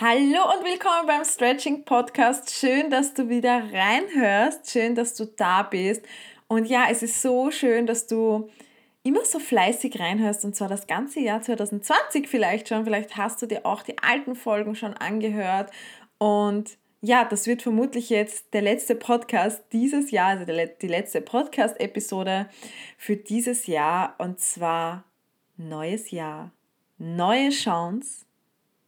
Hallo und willkommen beim Stretching Podcast. Schön, dass du wieder reinhörst. Schön, dass du da bist. Und ja, es ist so schön, dass du immer so fleißig reinhörst und zwar das ganze Jahr 2020 vielleicht schon. Vielleicht hast du dir auch die alten Folgen schon angehört. Und ja, das wird vermutlich jetzt der letzte Podcast dieses Jahr, also die letzte Podcast-Episode für dieses Jahr. Und zwar neues Jahr, neue Chance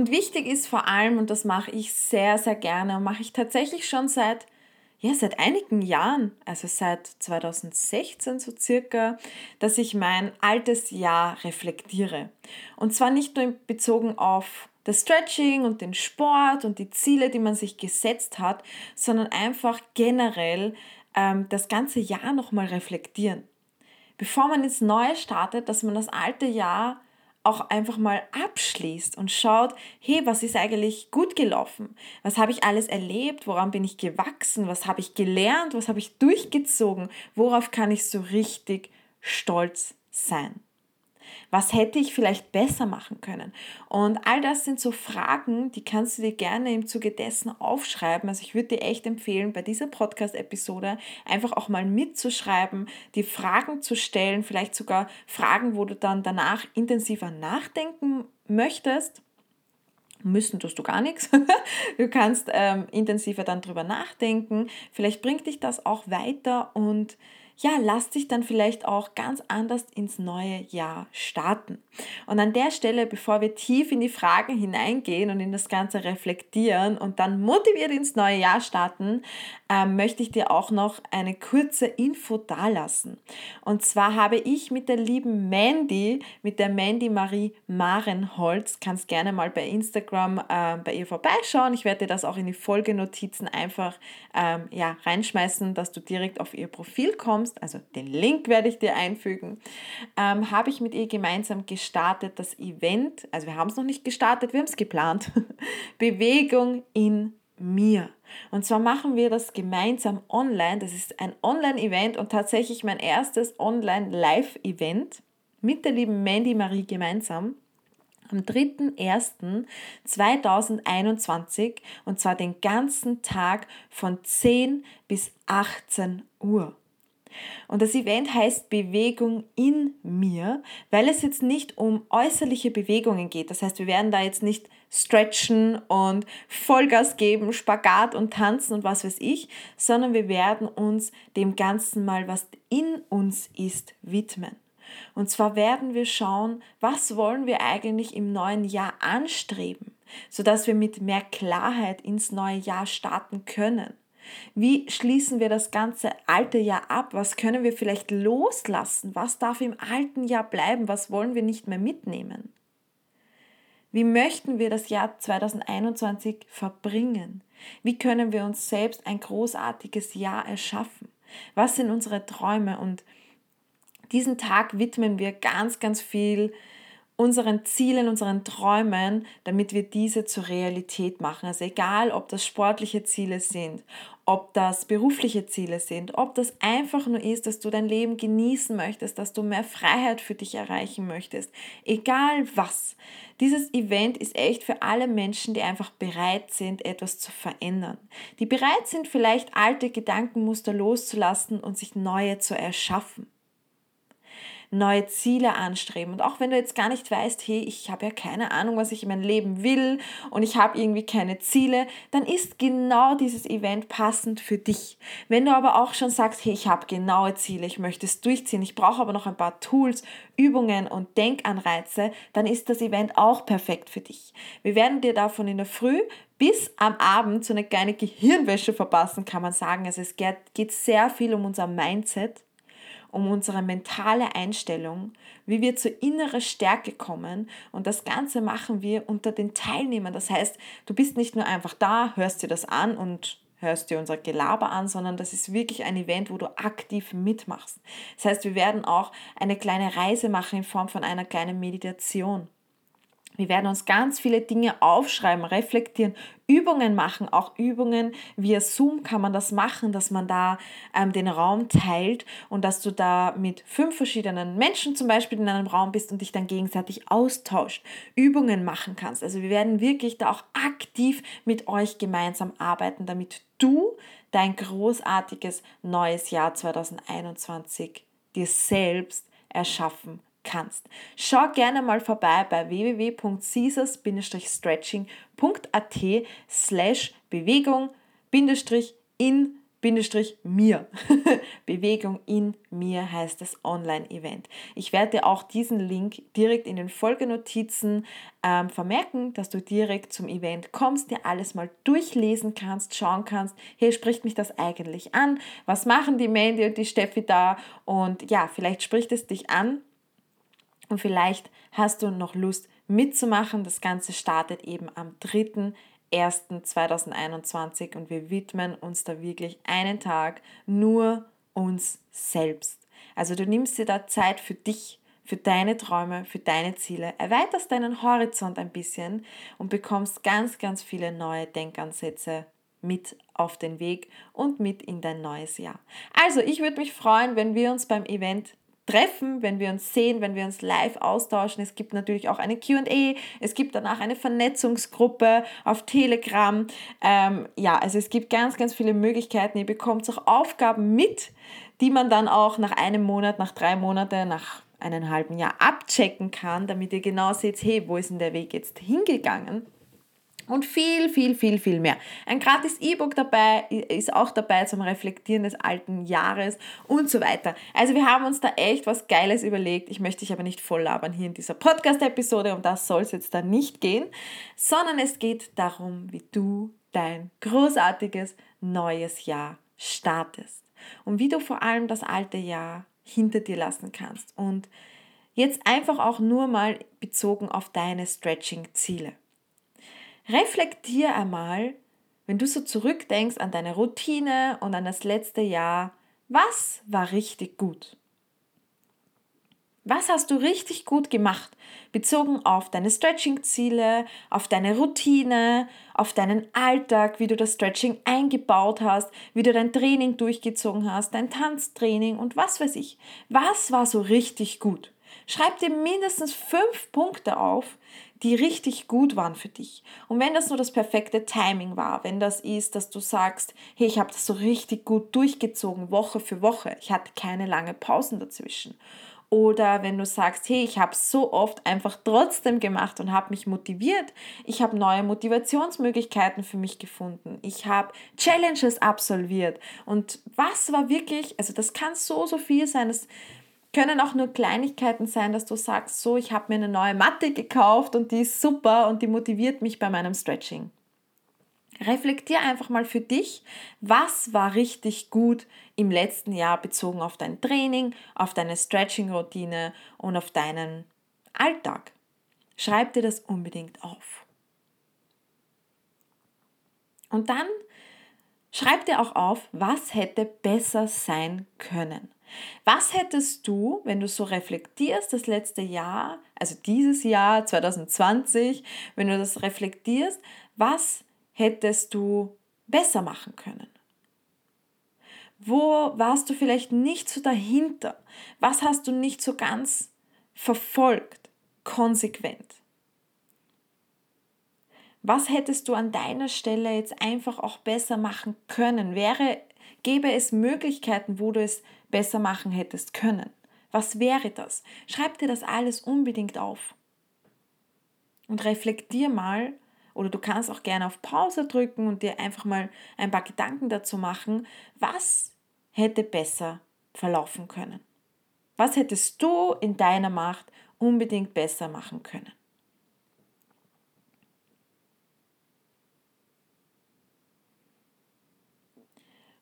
Und wichtig ist vor allem, und das mache ich sehr, sehr gerne und mache ich tatsächlich schon seit, ja, seit einigen Jahren, also seit 2016 so circa, dass ich mein altes Jahr reflektiere. Und zwar nicht nur bezogen auf das Stretching und den Sport und die Ziele, die man sich gesetzt hat, sondern einfach generell ähm, das ganze Jahr nochmal reflektieren. Bevor man ins Neue startet, dass man das alte Jahr auch einfach mal abschließt und schaut, hey, was ist eigentlich gut gelaufen? Was habe ich alles erlebt? Woran bin ich gewachsen? Was habe ich gelernt? Was habe ich durchgezogen? Worauf kann ich so richtig stolz sein? Was hätte ich vielleicht besser machen können? Und all das sind so Fragen, die kannst du dir gerne im Zuge dessen aufschreiben. Also ich würde dir echt empfehlen, bei dieser Podcast-Episode einfach auch mal mitzuschreiben, die Fragen zu stellen, vielleicht sogar Fragen, wo du dann danach intensiver nachdenken möchtest müssen tust du gar nichts. Du kannst ähm, intensiver dann drüber nachdenken. Vielleicht bringt dich das auch weiter und ja, lass dich dann vielleicht auch ganz anders ins neue Jahr starten. Und an der Stelle, bevor wir tief in die Fragen hineingehen und in das Ganze reflektieren und dann motiviert ins neue Jahr starten, äh, möchte ich dir auch noch eine kurze Info dalassen. Und zwar habe ich mit der lieben Mandy, mit der Mandy Marie Marenholz, kannst gerne mal bei Instagram äh, bei ihr vorbeischauen. Ich werde dir das auch in die Folgenotizen einfach ähm, ja, reinschmeißen, dass du direkt auf ihr Profil kommst kommst, also den Link werde ich dir einfügen, ähm, habe ich mit ihr gemeinsam gestartet das Event, also wir haben es noch nicht gestartet, wir haben es geplant, Bewegung in mir. Und zwar machen wir das gemeinsam online. Das ist ein Online-Event und tatsächlich mein erstes Online-Live-Event mit der lieben Mandy Marie gemeinsam am 3.1.2021 und zwar den ganzen Tag von 10 bis 18 Uhr. Und das Event heißt Bewegung in mir, weil es jetzt nicht um äußerliche Bewegungen geht. Das heißt, wir werden da jetzt nicht stretchen und Vollgas geben, Spagat und tanzen und was weiß ich, sondern wir werden uns dem Ganzen mal, was in uns ist, widmen. Und zwar werden wir schauen, was wollen wir eigentlich im neuen Jahr anstreben, sodass wir mit mehr Klarheit ins neue Jahr starten können. Wie schließen wir das ganze alte Jahr ab? Was können wir vielleicht loslassen? Was darf im alten Jahr bleiben? Was wollen wir nicht mehr mitnehmen? Wie möchten wir das Jahr 2021 verbringen? Wie können wir uns selbst ein großartiges Jahr erschaffen? Was sind unsere Träume? Und diesen Tag widmen wir ganz, ganz viel unseren Zielen, unseren Träumen, damit wir diese zur Realität machen. Also egal, ob das sportliche Ziele sind, ob das berufliche Ziele sind, ob das einfach nur ist, dass du dein Leben genießen möchtest, dass du mehr Freiheit für dich erreichen möchtest, egal was. Dieses Event ist echt für alle Menschen, die einfach bereit sind, etwas zu verändern, die bereit sind, vielleicht alte Gedankenmuster loszulassen und sich neue zu erschaffen neue Ziele anstreben. Und auch wenn du jetzt gar nicht weißt, hey, ich habe ja keine Ahnung, was ich in meinem Leben will und ich habe irgendwie keine Ziele, dann ist genau dieses Event passend für dich. Wenn du aber auch schon sagst, hey, ich habe genaue Ziele, ich möchte es durchziehen, ich brauche aber noch ein paar Tools, Übungen und Denkanreize, dann ist das Event auch perfekt für dich. Wir werden dir davon in der Früh bis am Abend so eine kleine Gehirnwäsche verpassen, kann man sagen. Also es geht sehr viel um unser Mindset um unsere mentale Einstellung, wie wir zur inneren Stärke kommen. Und das Ganze machen wir unter den Teilnehmern. Das heißt, du bist nicht nur einfach da, hörst dir das an und hörst dir unser Gelaber an, sondern das ist wirklich ein Event, wo du aktiv mitmachst. Das heißt, wir werden auch eine kleine Reise machen in Form von einer kleinen Meditation. Wir werden uns ganz viele Dinge aufschreiben, reflektieren, Übungen machen, auch Übungen via Zoom kann man das machen, dass man da ähm, den Raum teilt und dass du da mit fünf verschiedenen Menschen zum Beispiel in einem Raum bist und dich dann gegenseitig austauscht, Übungen machen kannst. Also wir werden wirklich da auch aktiv mit euch gemeinsam arbeiten, damit du dein großartiges neues Jahr 2021 dir selbst erschaffen kannst. Schau gerne mal vorbei bei www.caesars-stretching.at slash Bewegung in mir. Bewegung in mir heißt das Online-Event. Ich werde dir auch diesen Link direkt in den Folgenotizen ähm, vermerken, dass du direkt zum Event kommst, dir alles mal durchlesen kannst, schauen kannst, hier spricht mich das eigentlich an, was machen die Mandy und die Steffi da und ja, vielleicht spricht es dich an und vielleicht hast du noch Lust mitzumachen. Das Ganze startet eben am 3.1.2021 und wir widmen uns da wirklich einen Tag nur uns selbst. Also du nimmst dir da Zeit für dich, für deine Träume, für deine Ziele, erweiterst deinen Horizont ein bisschen und bekommst ganz, ganz viele neue Denkansätze mit auf den Weg und mit in dein neues Jahr. Also ich würde mich freuen, wenn wir uns beim Event treffen, wenn wir uns sehen, wenn wir uns live austauschen. Es gibt natürlich auch eine QA, es gibt danach eine Vernetzungsgruppe auf Telegram. Ähm, ja, also es gibt ganz, ganz viele Möglichkeiten. Ihr bekommt auch Aufgaben mit, die man dann auch nach einem Monat, nach drei Monaten, nach einem halben Jahr abchecken kann, damit ihr genau seht, hey, wo ist denn der Weg jetzt hingegangen? Und viel, viel, viel, viel mehr. Ein gratis E-Book dabei ist auch dabei zum Reflektieren des alten Jahres und so weiter. Also wir haben uns da echt was Geiles überlegt. Ich möchte dich aber nicht voll labern hier in dieser Podcast-Episode, um das soll es jetzt da nicht gehen, sondern es geht darum, wie du dein großartiges neues Jahr startest und wie du vor allem das alte Jahr hinter dir lassen kannst und jetzt einfach auch nur mal bezogen auf deine Stretching-Ziele. Reflektier einmal, wenn du so zurückdenkst an deine Routine und an das letzte Jahr, was war richtig gut? Was hast du richtig gut gemacht, bezogen auf deine Stretching-Ziele, auf deine Routine, auf deinen Alltag, wie du das Stretching eingebaut hast, wie du dein Training durchgezogen hast, dein Tanztraining und was weiß ich. Was war so richtig gut? Schreib dir mindestens fünf Punkte auf, die richtig gut waren für dich. Und wenn das nur das perfekte Timing war, wenn das ist, dass du sagst, hey, ich habe das so richtig gut durchgezogen, Woche für Woche, ich hatte keine lange Pausen dazwischen. Oder wenn du sagst, hey, ich habe so oft einfach trotzdem gemacht und habe mich motiviert. Ich habe neue Motivationsmöglichkeiten für mich gefunden. Ich habe Challenges absolviert. Und was war wirklich, also das kann so, so viel sein. Das können auch nur Kleinigkeiten sein, dass du sagst, so, ich habe mir eine neue Matte gekauft und die ist super und die motiviert mich bei meinem Stretching. Reflektier einfach mal für dich, was war richtig gut im letzten Jahr bezogen auf dein Training, auf deine Stretching-Routine und auf deinen Alltag. Schreib dir das unbedingt auf. Und dann schreib dir auch auf, was hätte besser sein können. Was hättest du, wenn du so reflektierst, das letzte Jahr, also dieses Jahr 2020, wenn du das reflektierst, was hättest du besser machen können? Wo warst du vielleicht nicht so dahinter? Was hast du nicht so ganz verfolgt, konsequent? Was hättest du an deiner Stelle jetzt einfach auch besser machen können? Wäre, gäbe es Möglichkeiten, wo du es besser machen hättest können? Was wäre das? Schreib dir das alles unbedingt auf. Und reflektier mal, oder du kannst auch gerne auf Pause drücken und dir einfach mal ein paar Gedanken dazu machen, was hätte besser verlaufen können? Was hättest du in deiner Macht unbedingt besser machen können?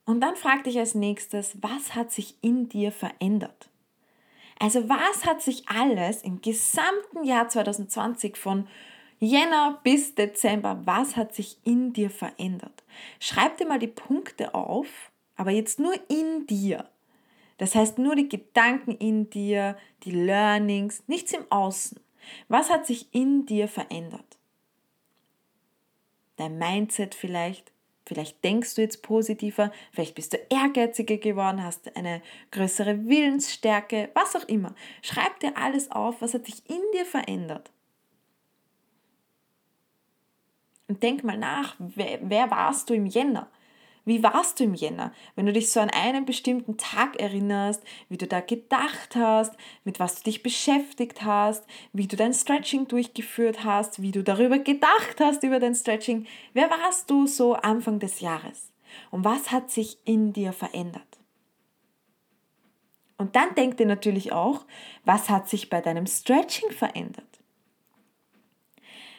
Und dann frag dich als nächstes, was hat sich in dir verändert? Also was hat sich alles im gesamten Jahr 2020 von Jänner bis Dezember, was hat sich in dir verändert? Schreib dir mal die Punkte auf, aber jetzt nur in dir. Das heißt nur die Gedanken in dir, die Learnings, nichts im Außen. Was hat sich in dir verändert? Dein Mindset vielleicht, Vielleicht denkst du jetzt positiver, vielleicht bist du ehrgeiziger geworden, hast eine größere Willensstärke, was auch immer. Schreib dir alles auf, was hat sich in dir verändert. Und denk mal nach, wer, wer warst du im Jänner? Wie warst du im Jänner? Wenn du dich so an einen bestimmten Tag erinnerst, wie du da gedacht hast, mit was du dich beschäftigt hast, wie du dein Stretching durchgeführt hast, wie du darüber gedacht hast über dein Stretching. Wer warst du so Anfang des Jahres? Und was hat sich in dir verändert? Und dann denk dir natürlich auch, was hat sich bei deinem Stretching verändert?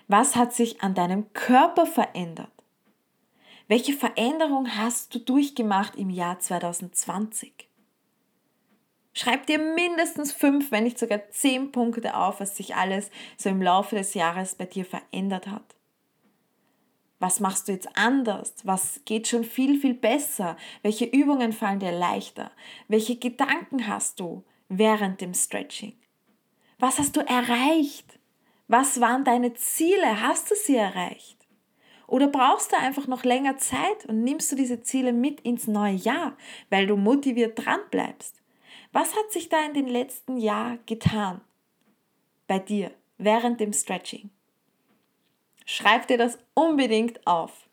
Was hat sich an deinem Körper verändert? Welche Veränderung hast du durchgemacht im Jahr 2020? Schreib dir mindestens fünf, wenn nicht sogar zehn Punkte auf, was sich alles so im Laufe des Jahres bei dir verändert hat. Was machst du jetzt anders? Was geht schon viel, viel besser? Welche Übungen fallen dir leichter? Welche Gedanken hast du während dem Stretching? Was hast du erreicht? Was waren deine Ziele? Hast du sie erreicht? Oder brauchst du einfach noch länger Zeit und nimmst du diese Ziele mit ins neue Jahr, weil du motiviert dran bleibst? Was hat sich da in den letzten Jahr getan bei dir während dem Stretching? Schreib dir das unbedingt auf.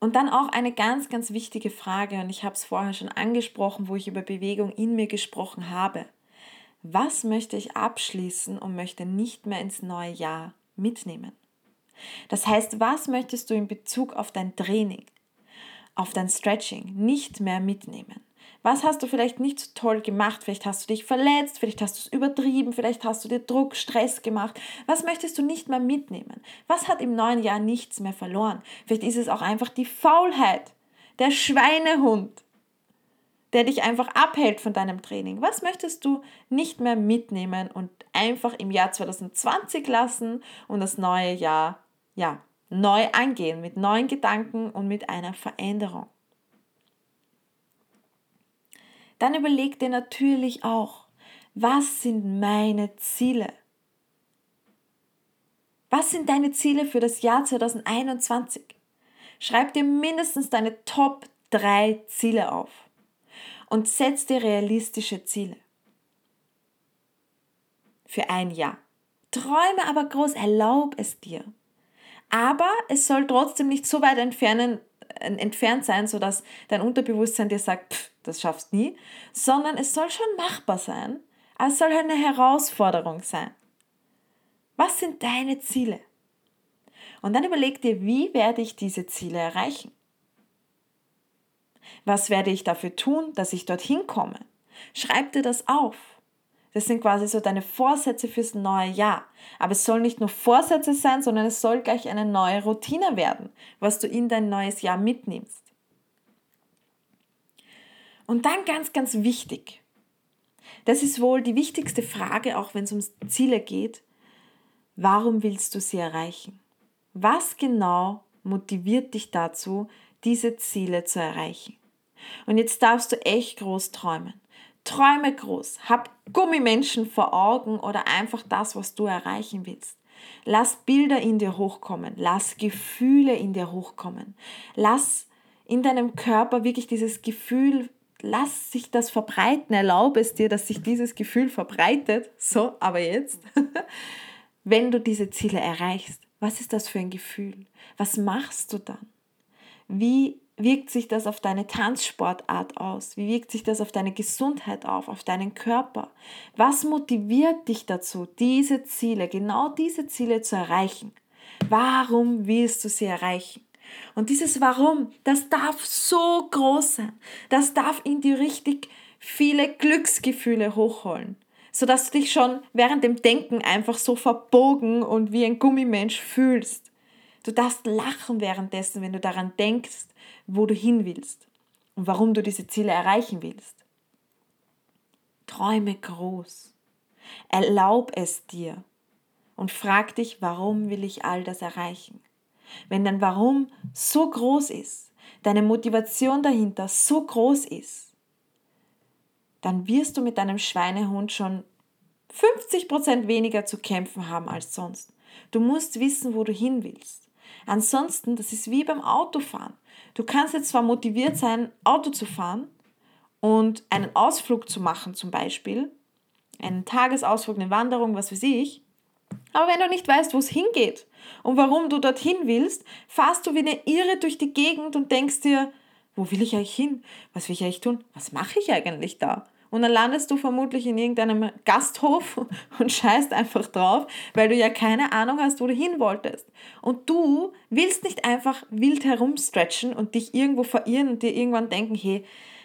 Und dann auch eine ganz, ganz wichtige Frage, und ich habe es vorher schon angesprochen, wo ich über Bewegung in mir gesprochen habe was möchte ich abschließen und möchte nicht mehr ins neue Jahr mitnehmen. Das heißt, was möchtest du in Bezug auf dein Training, auf dein Stretching nicht mehr mitnehmen? Was hast du vielleicht nicht so toll gemacht? Vielleicht hast du dich verletzt, vielleicht hast du es übertrieben, vielleicht hast du dir Druck, Stress gemacht. Was möchtest du nicht mehr mitnehmen? Was hat im neuen Jahr nichts mehr verloren? Vielleicht ist es auch einfach die Faulheit, der Schweinehund, der dich einfach abhält von deinem Training? Was möchtest du nicht mehr mitnehmen und einfach im Jahr 2020 lassen und das neue Jahr ja, neu angehen mit neuen Gedanken und mit einer Veränderung? Dann überleg dir natürlich auch, was sind meine Ziele? Was sind deine Ziele für das Jahr 2021? Schreib dir mindestens deine Top 3 Ziele auf und setz dir realistische Ziele. Für ein Jahr. Träume aber groß, erlaub es dir. Aber es soll trotzdem nicht so weit entfernen, äh, entfernt sein, sodass dein Unterbewusstsein dir sagt, pff, das schaffst nie, sondern es soll schon machbar sein, es soll eine Herausforderung sein. Was sind deine Ziele? Und dann überleg dir, wie werde ich diese Ziele erreichen? Was werde ich dafür tun, dass ich dorthin komme? Schreib dir das auf. Das sind quasi so deine Vorsätze fürs neue Jahr. Aber es soll nicht nur Vorsätze sein, sondern es soll gleich eine neue Routine werden, was du in dein neues Jahr mitnimmst. Und dann ganz, ganz wichtig. Das ist wohl die wichtigste Frage, auch wenn es um Ziele geht. Warum willst du sie erreichen? Was genau motiviert dich dazu, diese Ziele zu erreichen? Und jetzt darfst du echt groß träumen. Träume groß, hab Gummimenschen vor Augen oder einfach das, was du erreichen willst. Lass Bilder in dir hochkommen, lass Gefühle in dir hochkommen. Lass in deinem Körper wirklich dieses Gefühl, lass sich das verbreiten, erlaube es dir, dass sich dieses Gefühl verbreitet. So, aber jetzt, wenn du diese Ziele erreichst, was ist das für ein Gefühl? Was machst du dann? Wie wirkt sich das auf deine Tanzsportart aus? Wie wirkt sich das auf deine Gesundheit auf, auf deinen Körper? Was motiviert dich dazu, diese Ziele, genau diese Ziele zu erreichen? Warum willst du sie erreichen? Und dieses Warum, das darf so groß sein. Das darf in dir richtig viele Glücksgefühle hochholen, sodass du dich schon während dem Denken einfach so verbogen und wie ein Gummimensch fühlst. Du darfst lachen währenddessen, wenn du daran denkst, wo du hin willst und warum du diese Ziele erreichen willst. Träume groß. Erlaub es dir und frag dich, warum will ich all das erreichen? Wenn dein Warum so groß ist, deine Motivation dahinter so groß ist, dann wirst du mit deinem Schweinehund schon 50% weniger zu kämpfen haben als sonst. Du musst wissen, wo du hin willst. Ansonsten, das ist wie beim Autofahren. Du kannst jetzt zwar motiviert sein, Auto zu fahren und einen Ausflug zu machen zum Beispiel, einen Tagesausflug, eine Wanderung, was weiß ich, aber wenn du nicht weißt, wo es hingeht und warum du dorthin willst, fahrst du wie eine Irre durch die Gegend und denkst dir, wo will ich eigentlich hin? Was will ich eigentlich tun? Was mache ich eigentlich da? Und dann landest du vermutlich in irgendeinem Gasthof und scheißt einfach drauf, weil du ja keine Ahnung hast, wo du hin wolltest. Und du willst nicht einfach wild herumstretchen und dich irgendwo verirren und dir irgendwann denken, hey,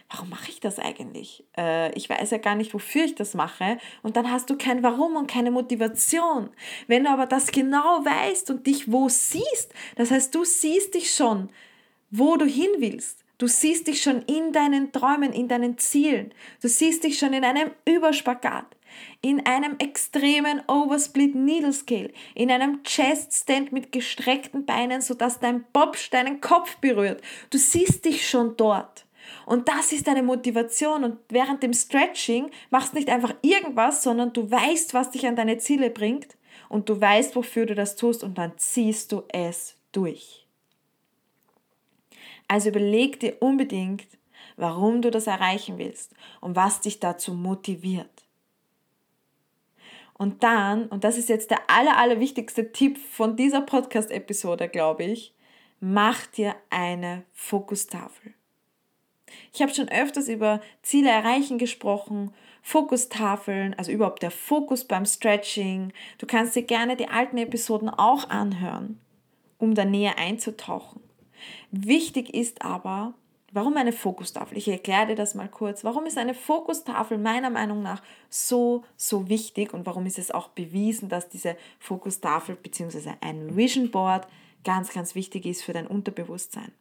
warum mache ich das eigentlich? Äh, ich weiß ja gar nicht, wofür ich das mache. Und dann hast du kein Warum und keine Motivation. Wenn du aber das genau weißt und dich wo siehst, das heißt, du siehst dich schon, wo du hin willst Du siehst dich schon in deinen Träumen, in deinen Zielen. Du siehst dich schon in einem Überspagat, in einem extremen Oversplit Needle Scale, in einem Chest Stand mit gestreckten Beinen, sodass dein Bobsch deinen Kopf berührt. Du siehst dich schon dort. Und das ist deine Motivation. Und während dem Stretching machst du nicht einfach irgendwas, sondern du weißt, was dich an deine Ziele bringt und du weißt, wofür du das tust und dann ziehst du es durch. Also überleg dir unbedingt, warum du das erreichen willst und was dich dazu motiviert. Und dann, und das ist jetzt der aller, aller wichtigste Tipp von dieser Podcast-Episode, glaube ich, mach dir eine Fokustafel. Ich habe schon öfters über Ziele erreichen gesprochen, Fokustafeln, also überhaupt der Fokus beim Stretching. Du kannst dir gerne die alten Episoden auch anhören, um da näher einzutauchen. Wichtig ist aber, warum eine Fokustafel? Ich erkläre dir das mal kurz. Warum ist eine Fokustafel meiner Meinung nach so, so wichtig und warum ist es auch bewiesen, dass diese Fokustafel bzw. ein Vision Board ganz, ganz wichtig ist für dein Unterbewusstsein?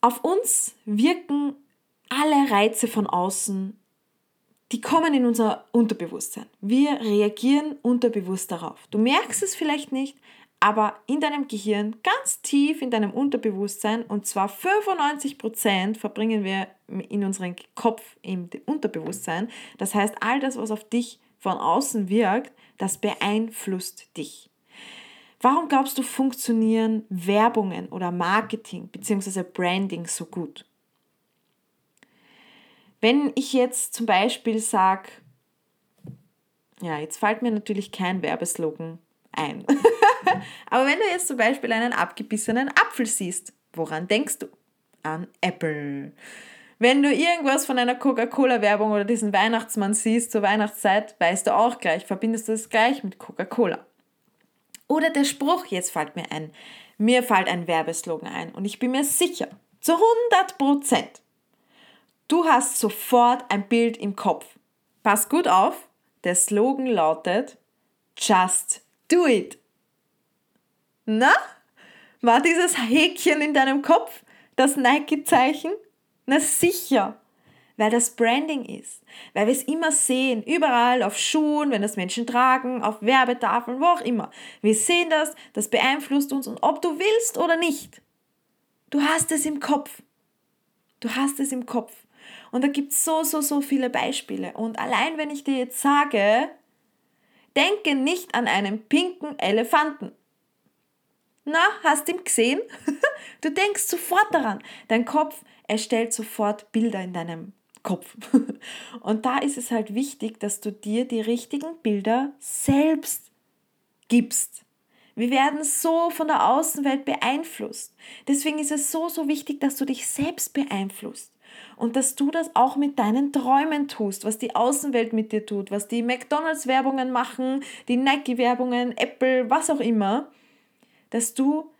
Auf uns wirken alle Reize von außen, die kommen in unser Unterbewusstsein. Wir reagieren unterbewusst darauf. Du merkst es vielleicht nicht, aber in deinem Gehirn, ganz tief in deinem Unterbewusstsein, und zwar 95% verbringen wir in unserem Kopf im Unterbewusstsein. Das heißt, all das, was auf dich von außen wirkt, das beeinflusst dich. Warum glaubst du, funktionieren Werbungen oder Marketing bzw. Branding so gut? Wenn ich jetzt zum Beispiel sage, ja, jetzt fällt mir natürlich kein Werbeslogan ein. Aber wenn du jetzt zum Beispiel einen abgebissenen Apfel siehst, woran denkst du? An Apple. Wenn du irgendwas von einer Coca-Cola-Werbung oder diesen Weihnachtsmann siehst zur Weihnachtszeit, weißt du auch gleich, verbindest du es gleich mit Coca-Cola. Oder der Spruch, jetzt fällt mir ein, mir fällt ein Werbeslogan ein und ich bin mir sicher, zu 100 Prozent, du hast sofort ein Bild im Kopf. Pass gut auf, der Slogan lautet Just Do it. Na? War dieses Häkchen in deinem Kopf das Nike-Zeichen? Na sicher, weil das Branding ist, weil wir es immer sehen, überall auf Schuhen, wenn das Menschen tragen, auf Werbetafeln, wo auch immer. Wir sehen das, das beeinflusst uns und ob du willst oder nicht, du hast es im Kopf. Du hast es im Kopf. Und da gibt es so, so, so viele Beispiele. Und allein wenn ich dir jetzt sage, denke nicht an einen pinken Elefanten. Na, hast du ihn gesehen? Du denkst sofort daran. Dein Kopf erstellt sofort Bilder in deinem Kopf. Und da ist es halt wichtig, dass du dir die richtigen Bilder selbst gibst. Wir werden so von der Außenwelt beeinflusst. Deswegen ist es so, so wichtig, dass du dich selbst beeinflusst. Und dass du das auch mit deinen Träumen tust, was die Außenwelt mit dir tut, was die McDonalds-Werbungen machen, die Nike-Werbungen, Apple, was auch immer dass du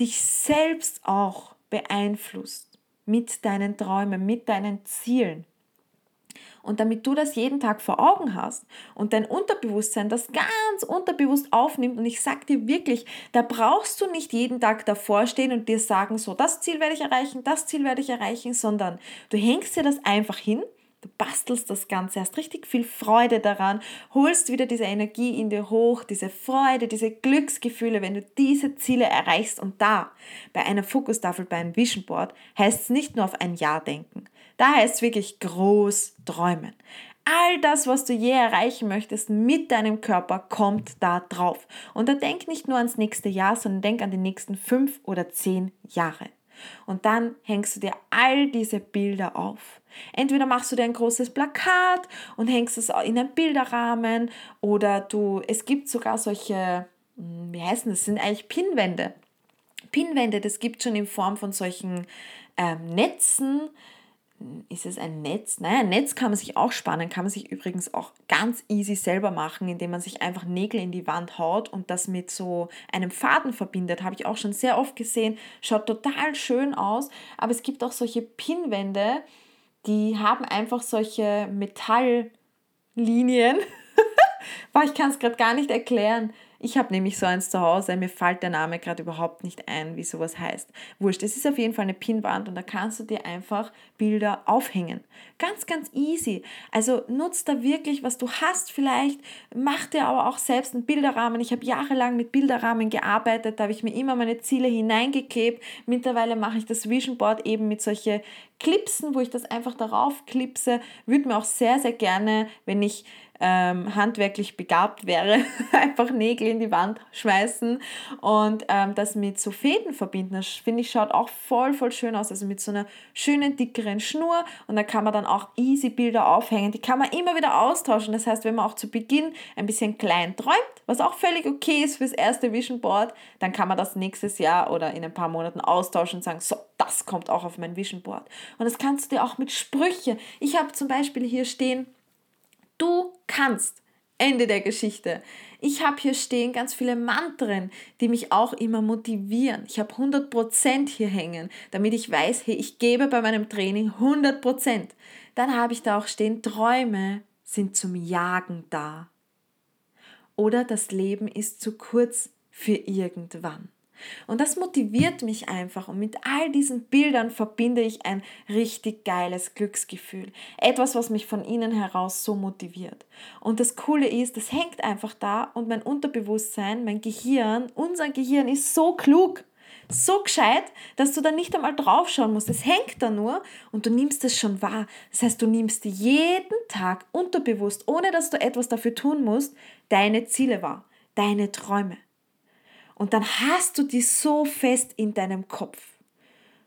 dich selbst auch beeinflusst mit deinen Träumen, mit deinen Zielen. Und damit du das jeden Tag vor Augen hast und dein Unterbewusstsein das ganz unterbewusst aufnimmt, und ich sag dir wirklich, da brauchst du nicht jeden Tag davor stehen und dir sagen, so, das Ziel werde ich erreichen, das Ziel werde ich erreichen, sondern du hängst dir das einfach hin Du bastelst das Ganze, hast richtig viel Freude daran, holst wieder diese Energie in dir hoch, diese Freude, diese Glücksgefühle, wenn du diese Ziele erreichst. Und da, bei einer Fokustafel, bei einem Vision Board, heißt es nicht nur auf ein Jahr denken. Da heißt es wirklich groß träumen. All das, was du je erreichen möchtest mit deinem Körper, kommt da drauf. Und da denk nicht nur ans nächste Jahr, sondern denk an die nächsten fünf oder zehn Jahre. Und dann hängst du dir all diese Bilder auf. Entweder machst du dir ein großes Plakat und hängst es in einen Bilderrahmen oder du, es gibt sogar solche, hm, wie heißen das, sind eigentlich Pinnwände. Pinnwände, das gibt schon in Form von solchen ähm, Netzen, ist es ein Netz? Naja, ein Netz kann man sich auch spannen, kann man sich übrigens auch ganz easy selber machen, indem man sich einfach Nägel in die Wand haut und das mit so einem Faden verbindet. Habe ich auch schon sehr oft gesehen. Schaut total schön aus, aber es gibt auch solche Pinnwände, die haben einfach solche Metalllinien. ich kann es gerade gar nicht erklären. Ich habe nämlich so eins zu Hause, mir fällt der Name gerade überhaupt nicht ein, wie sowas heißt. Wurscht, es ist auf jeden Fall eine Pinnwand und da kannst du dir einfach Bilder aufhängen. Ganz, ganz easy. Also nutzt da wirklich, was du hast vielleicht, mach dir aber auch selbst einen Bilderrahmen. Ich habe jahrelang mit Bilderrahmen gearbeitet, da habe ich mir immer meine Ziele hineingeklebt. Mittlerweile mache ich das Vision Board eben mit solchen Clipsen, wo ich das einfach darauf klipse. Würde mir auch sehr, sehr gerne, wenn ich ähm, handwerklich begabt wäre, einfach Nägel in die Wand schmeißen und ähm, das mit so Fäden verbinden. Das finde ich schaut auch voll, voll schön aus. Also mit so einer schönen, dickeren Schnur und da kann man dann auch easy Bilder aufhängen. Die kann man immer wieder austauschen. Das heißt, wenn man auch zu Beginn ein bisschen klein träumt, was auch völlig okay ist fürs erste Vision Board, dann kann man das nächstes Jahr oder in ein paar Monaten austauschen und sagen, so, das kommt auch auf mein Vision Board. Und das kannst du dir auch mit Sprüche. Ich habe zum Beispiel hier stehen, Du kannst. Ende der Geschichte. Ich habe hier stehen ganz viele Mantren, die mich auch immer motivieren. Ich habe 100% hier hängen, damit ich weiß, hey, ich gebe bei meinem Training 100%. Dann habe ich da auch stehen, Träume sind zum Jagen da. Oder das Leben ist zu kurz für irgendwann. Und das motiviert mich einfach und mit all diesen Bildern verbinde ich ein richtig geiles Glücksgefühl. Etwas, was mich von innen heraus so motiviert. Und das Coole ist, das hängt einfach da und mein Unterbewusstsein, mein Gehirn, unser Gehirn ist so klug, so gescheit, dass du da nicht einmal draufschauen musst. Es hängt da nur und du nimmst es schon wahr. Das heißt, du nimmst jeden Tag unterbewusst, ohne dass du etwas dafür tun musst, deine Ziele wahr, deine Träume. Und dann hast du die so fest in deinem Kopf,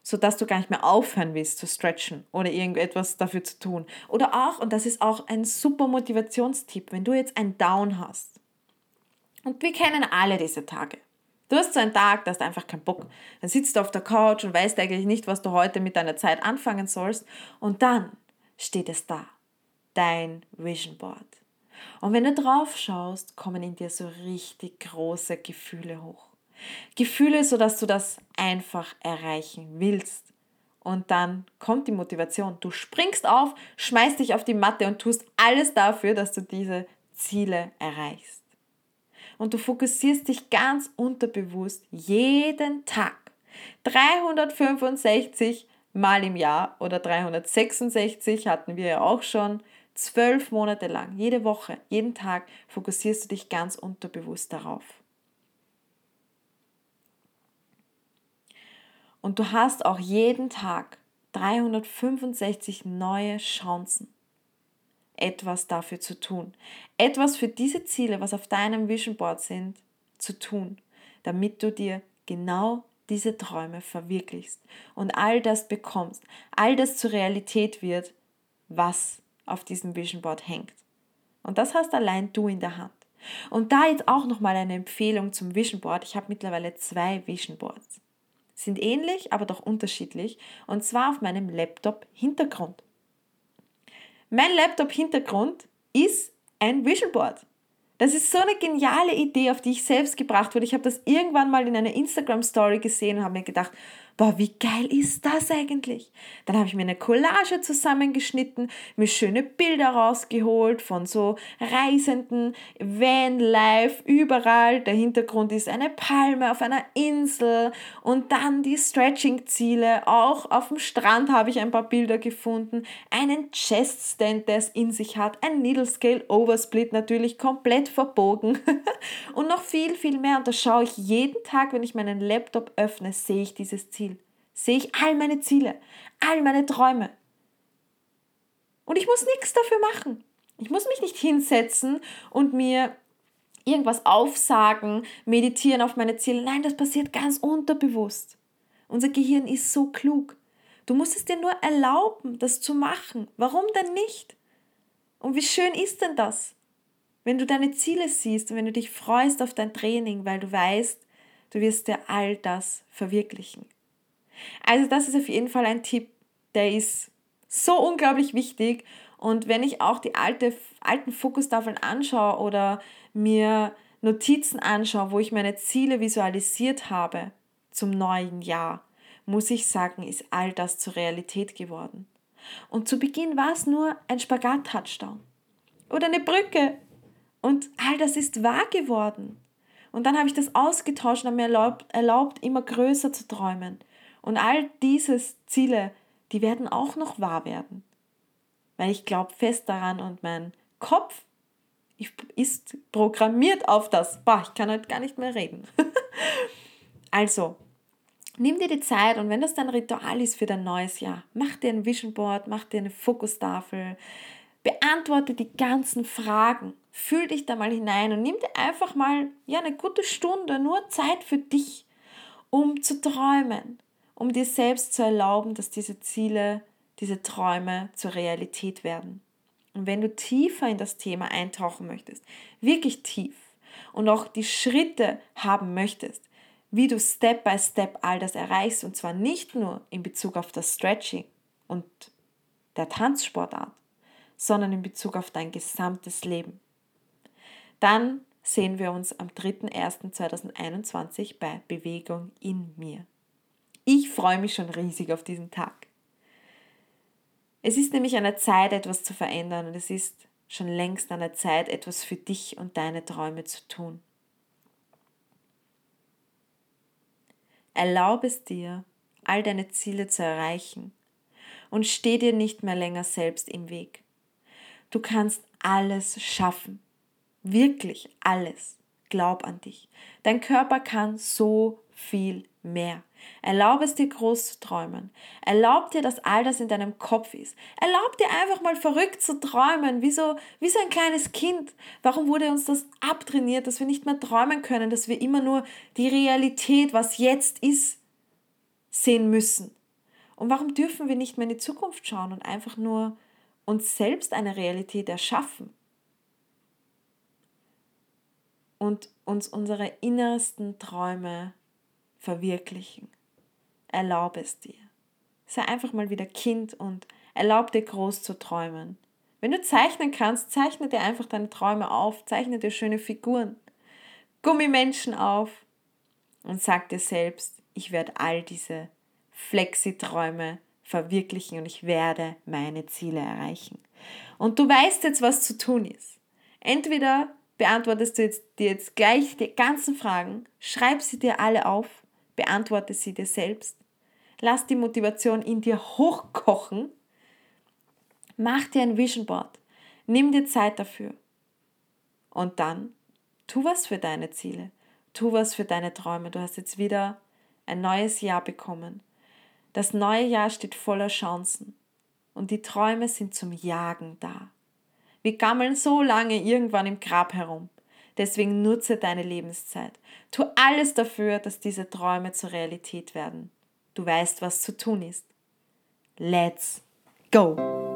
sodass du gar nicht mehr aufhören willst zu stretchen oder irgendetwas dafür zu tun. Oder auch, und das ist auch ein super Motivationstipp, wenn du jetzt ein Down hast. Und wir kennen alle diese Tage. Du hast so einen Tag, da hast einfach keinen Bock. Dann sitzt du auf der Couch und weißt eigentlich nicht, was du heute mit deiner Zeit anfangen sollst. Und dann steht es da. Dein Vision Board. Und wenn du drauf schaust, kommen in dir so richtig große Gefühle hoch. Gefühle, sodass du das einfach erreichen willst. Und dann kommt die Motivation. Du springst auf, schmeißt dich auf die Matte und tust alles dafür, dass du diese Ziele erreichst. Und du fokussierst dich ganz unterbewusst jeden Tag. 365 Mal im Jahr oder 366 hatten wir ja auch schon Zwölf Monate lang, jede Woche, jeden Tag fokussierst du dich ganz unterbewusst darauf. Und du hast auch jeden Tag 365 neue Chancen, etwas dafür zu tun. Etwas für diese Ziele, was auf deinem Vision Board sind, zu tun, damit du dir genau diese Träume verwirklichst und all das bekommst, all das zur Realität wird, was auf diesem Vision Board hängt. Und das hast allein du in der Hand. Und da jetzt auch nochmal eine Empfehlung zum Vision Board. Ich habe mittlerweile zwei Vision Boards. Sind ähnlich, aber doch unterschiedlich. Und zwar auf meinem Laptop-Hintergrund. Mein Laptop-Hintergrund ist ein Vision Board. Das ist so eine geniale Idee, auf die ich selbst gebracht wurde. Ich habe das irgendwann mal in einer Instagram-Story gesehen und habe mir gedacht, boah, wie geil ist das eigentlich? Dann habe ich mir eine Collage zusammengeschnitten, mir schöne Bilder rausgeholt von so Reisenden, Vanlife, überall. Der Hintergrund ist eine Palme auf einer Insel und dann die Stretching-Ziele. Auch auf dem Strand habe ich ein paar Bilder gefunden. Einen Chest-Stand, der es in sich hat. Ein Needle Scale Oversplit natürlich komplett verbogen. und noch viel, viel mehr. Und da schaue ich jeden Tag, wenn ich meinen Laptop öffne, sehe ich dieses Ziel sehe ich all meine Ziele, all meine Träume. Und ich muss nichts dafür machen. Ich muss mich nicht hinsetzen und mir irgendwas aufsagen, meditieren auf meine Ziele. Nein, das passiert ganz unterbewusst. Unser Gehirn ist so klug. Du musst es dir nur erlauben, das zu machen. Warum denn nicht? Und wie schön ist denn das? Wenn du deine Ziele siehst und wenn du dich freust auf dein Training, weil du weißt, du wirst dir all das verwirklichen. Also das ist auf jeden Fall ein Tipp, der ist so unglaublich wichtig. Und wenn ich auch die alte, alten Fokustafeln anschaue oder mir Notizen anschaue, wo ich meine Ziele visualisiert habe zum neuen Jahr, muss ich sagen, ist all das zur Realität geworden. Und zu Beginn war es nur ein Spagat-Touchdown oder eine Brücke. Und all das ist wahr geworden. Und dann habe ich das ausgetauscht und mir erlaubt, erlaubt, immer größer zu träumen, und all diese Ziele, die werden auch noch wahr werden. Weil ich glaube fest daran und mein Kopf ist programmiert auf das. Boah, ich kann heute gar nicht mehr reden. also, nimm dir die Zeit und wenn das dein Ritual ist für dein neues Jahr, mach dir ein Vision Board, mach dir eine Fokustafel, beantworte die ganzen Fragen, fühl dich da mal hinein und nimm dir einfach mal ja, eine gute Stunde nur Zeit für dich, um zu träumen, um dir selbst zu erlauben, dass diese Ziele, diese Träume zur Realität werden. Und wenn du tiefer in das Thema eintauchen möchtest, wirklich tief und auch die Schritte haben möchtest, wie du Step by Step all das erreichst, und zwar nicht nur in Bezug auf das Stretching und der Tanzsportart, sondern in Bezug auf dein gesamtes Leben, dann sehen wir uns am 3.1.2021 bei Bewegung in mir. Ich freue mich schon riesig auf diesen Tag. Es ist nämlich an der Zeit, etwas zu verändern und es ist schon längst an der Zeit, etwas für dich und deine Träume zu tun. Erlaube es dir, all deine Ziele zu erreichen und steh dir nicht mehr länger selbst im Weg. Du kannst alles schaffen, wirklich alles. Glaub an dich. Dein Körper kann so viel mehr. Erlaube es dir groß zu träumen. Erlaub dir, dass all das in deinem Kopf ist. Erlaub dir einfach mal verrückt zu träumen, wie so, wie so ein kleines Kind. Warum wurde uns das abtrainiert, dass wir nicht mehr träumen können, dass wir immer nur die Realität, was jetzt ist, sehen müssen? Und warum dürfen wir nicht mehr in die Zukunft schauen und einfach nur uns selbst eine Realität erschaffen? Und uns unsere innersten Träume verwirklichen. Erlaube es dir. Sei einfach mal wieder Kind und erlaub dir groß zu träumen. Wenn du zeichnen kannst, zeichne dir einfach deine Träume auf, zeichne dir schöne Figuren, Gummimenschen auf und sag dir selbst, ich werde all diese Flexi-Träume verwirklichen und ich werde meine Ziele erreichen. Und du weißt jetzt, was zu tun ist. Entweder beantwortest du jetzt, dir jetzt gleich die ganzen Fragen, schreib sie dir alle auf beantworte sie dir selbst. Lass die Motivation in dir hochkochen. Mach dir ein Vision Board. Nimm dir Zeit dafür. Und dann tu was für deine Ziele. Tu was für deine Träume. Du hast jetzt wieder ein neues Jahr bekommen. Das neue Jahr steht voller Chancen. Und die Träume sind zum Jagen da. Wir gammeln so lange irgendwann im Grab herum. Deswegen nutze deine Lebenszeit. Tu alles dafür, dass diese Träume zur Realität werden. Du weißt, was zu tun ist. Let's go!